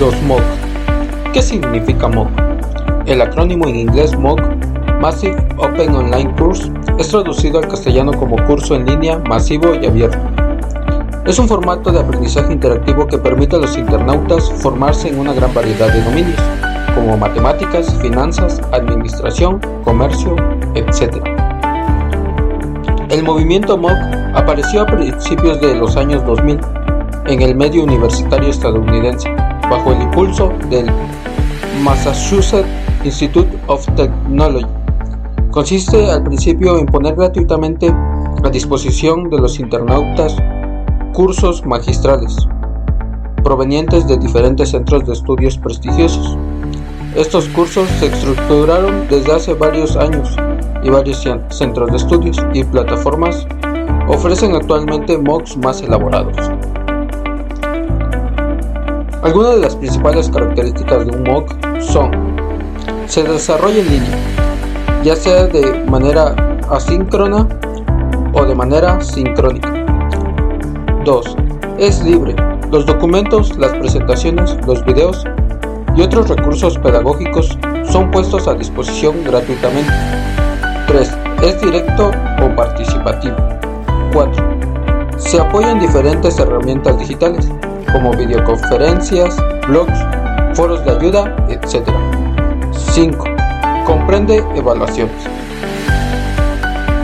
Los MOOC. ¿Qué significa MOOC? El acrónimo en inglés MOOC, Massive Open Online Course, es traducido al castellano como curso en línea masivo y abierto. Es un formato de aprendizaje interactivo que permite a los internautas formarse en una gran variedad de dominios, como matemáticas, finanzas, administración, comercio, etc. El movimiento MOOC apareció a principios de los años 2000 en el medio universitario estadounidense, bajo el impulso del Massachusetts Institute of Technology. Consiste al principio en poner gratuitamente a disposición de los internautas cursos magistrales provenientes de diferentes centros de estudios prestigiosos. Estos cursos se estructuraron desde hace varios años y varios centros de estudios y plataformas ofrecen actualmente MOOCs más elaborados. Algunas de las principales características de un MOOC son se desarrolla en línea, ya sea de manera asíncrona o de manera sincrónica. 2. Es libre. Los documentos, las presentaciones, los videos y otros recursos pedagógicos son puestos a disposición gratuitamente. 3. Es directo o participativo. 4. Se apoyan diferentes herramientas digitales como videoconferencias, blogs, foros de ayuda, etc. 5. Comprende evaluaciones.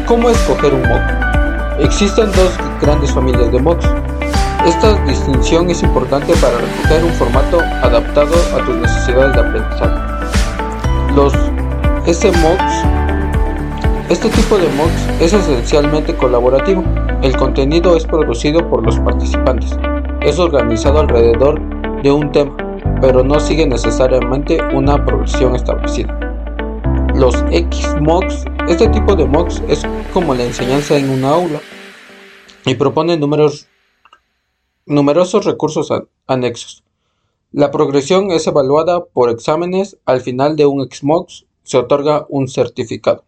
¿Cómo escoger un MOOC? Existen dos grandes familias de MOOCs. Esta distinción es importante para recoger un formato adaptado a tus necesidades de aprendizaje. Los SMOOCs Este tipo de MOOCs es esencialmente colaborativo. El contenido es producido por los participantes es organizado alrededor de un tema, pero no sigue necesariamente una progresión establecida. Los X-MOOCs, este tipo de MOOCs es como la enseñanza en una aula y propone numerosos recursos anexos. La progresión es evaluada por exámenes, al final de un X-MOOC se otorga un certificado.